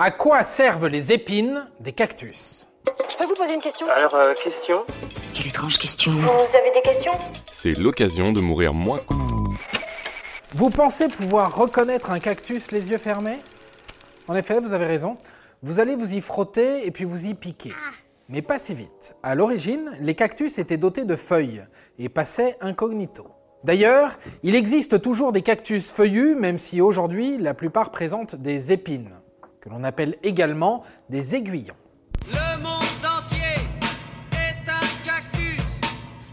À quoi servent les épines des cactus? Je peux vous poser une question? Alors, euh, question? Quelle étrange question. Vous avez des questions? C'est l'occasion de mourir moins. Vous pensez pouvoir reconnaître un cactus les yeux fermés? En effet, vous avez raison. Vous allez vous y frotter et puis vous y piquer. Mais pas si vite. À l'origine, les cactus étaient dotés de feuilles et passaient incognito. D'ailleurs, il existe toujours des cactus feuillus, même si aujourd'hui la plupart présentent des épines, que l'on appelle également des aiguillons. Le monde entier est un cactus.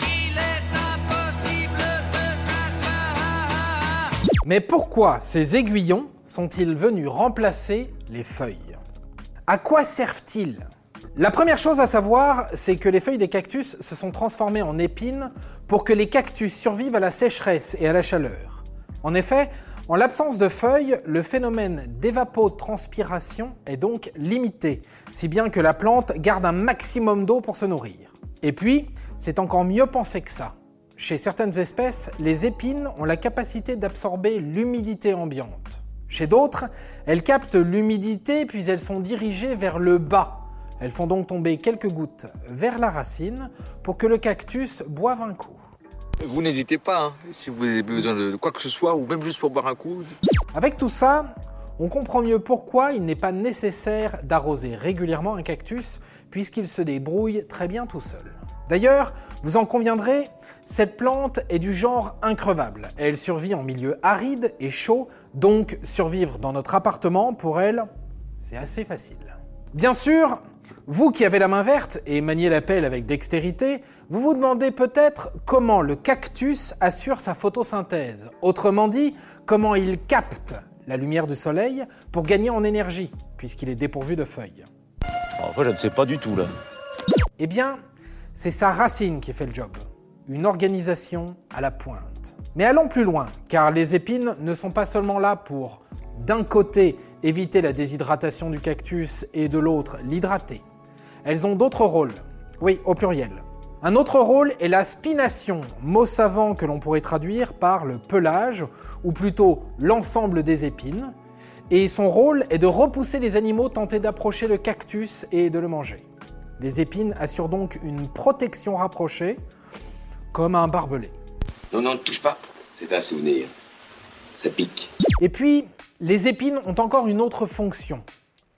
Il est impossible de s'asseoir. Mais pourquoi ces aiguillons sont-ils venus remplacer les feuilles? À quoi servent-ils? La première chose à savoir, c'est que les feuilles des cactus se sont transformées en épines pour que les cactus survivent à la sécheresse et à la chaleur. En effet, en l'absence de feuilles, le phénomène d'évapotranspiration est donc limité, si bien que la plante garde un maximum d'eau pour se nourrir. Et puis, c'est encore mieux pensé que ça. Chez certaines espèces, les épines ont la capacité d'absorber l'humidité ambiante. Chez d'autres, elles captent l'humidité puis elles sont dirigées vers le bas. Elles font donc tomber quelques gouttes vers la racine pour que le cactus boive un coup. Vous n'hésitez pas, hein, si vous avez besoin de quoi que ce soit, ou même juste pour boire un coup. Avec tout ça, on comprend mieux pourquoi il n'est pas nécessaire d'arroser régulièrement un cactus puisqu'il se débrouille très bien tout seul. D'ailleurs, vous en conviendrez, cette plante est du genre increvable. Elle survit en milieu aride et chaud, donc survivre dans notre appartement, pour elle, c'est assez facile. Bien sûr, vous qui avez la main verte et maniez la pelle avec dextérité, vous vous demandez peut-être comment le cactus assure sa photosynthèse. Autrement dit, comment il capte la lumière du soleil pour gagner en énergie, puisqu'il est dépourvu de feuilles. Enfin, je ne sais pas du tout là. Eh bien, c'est sa racine qui fait le job. Une organisation à la pointe. Mais allons plus loin, car les épines ne sont pas seulement là pour, d'un côté, éviter la déshydratation du cactus et de l'autre, l'hydrater. Elles ont d'autres rôles. Oui, au pluriel. Un autre rôle est la spination, mot savant que l'on pourrait traduire par le pelage, ou plutôt l'ensemble des épines. Et son rôle est de repousser les animaux tentés d'approcher le cactus et de le manger. Les épines assurent donc une protection rapprochée, comme un barbelé. Non, non, ne touche pas. C'est un souvenir. Et puis, les épines ont encore une autre fonction.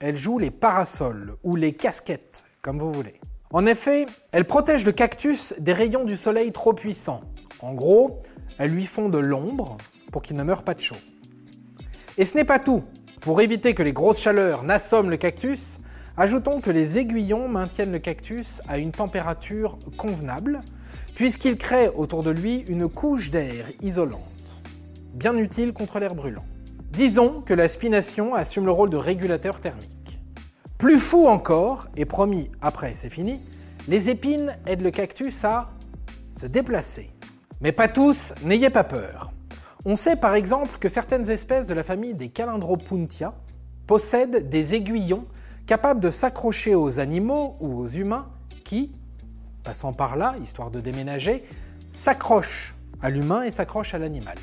Elles jouent les parasols ou les casquettes, comme vous voulez. En effet, elles protègent le cactus des rayons du soleil trop puissants. En gros, elles lui font de l'ombre pour qu'il ne meure pas de chaud. Et ce n'est pas tout. Pour éviter que les grosses chaleurs n'assomment le cactus, ajoutons que les aiguillons maintiennent le cactus à une température convenable, puisqu'ils créent autour de lui une couche d'air isolante, bien utile contre l'air brûlant. Disons que la spination assume le rôle de régulateur thermique. Plus fou encore, et promis après c'est fini, les épines aident le cactus à se déplacer. Mais pas tous, n'ayez pas peur. On sait par exemple que certaines espèces de la famille des Calendropuntia possèdent des aiguillons capables de s'accrocher aux animaux ou aux humains qui, passant par là, histoire de déménager, s'accrochent à l'humain et s'accrochent à l'animal.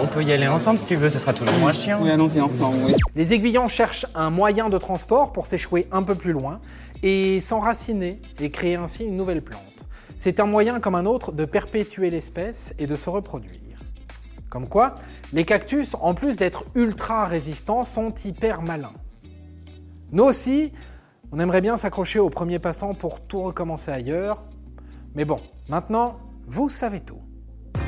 On peut y aller ensemble si tu veux, ce sera toujours moins chiant. Oui, allons-y ensemble, oui. Les aiguillons cherchent un moyen de transport pour s'échouer un peu plus loin et s'enraciner et créer ainsi une nouvelle plante. C'est un moyen comme un autre de perpétuer l'espèce et de se reproduire. Comme quoi, les cactus, en plus d'être ultra résistants, sont hyper malins. Nous aussi, on aimerait bien s'accrocher au premier passant pour tout recommencer ailleurs. Mais bon, maintenant, vous savez tout.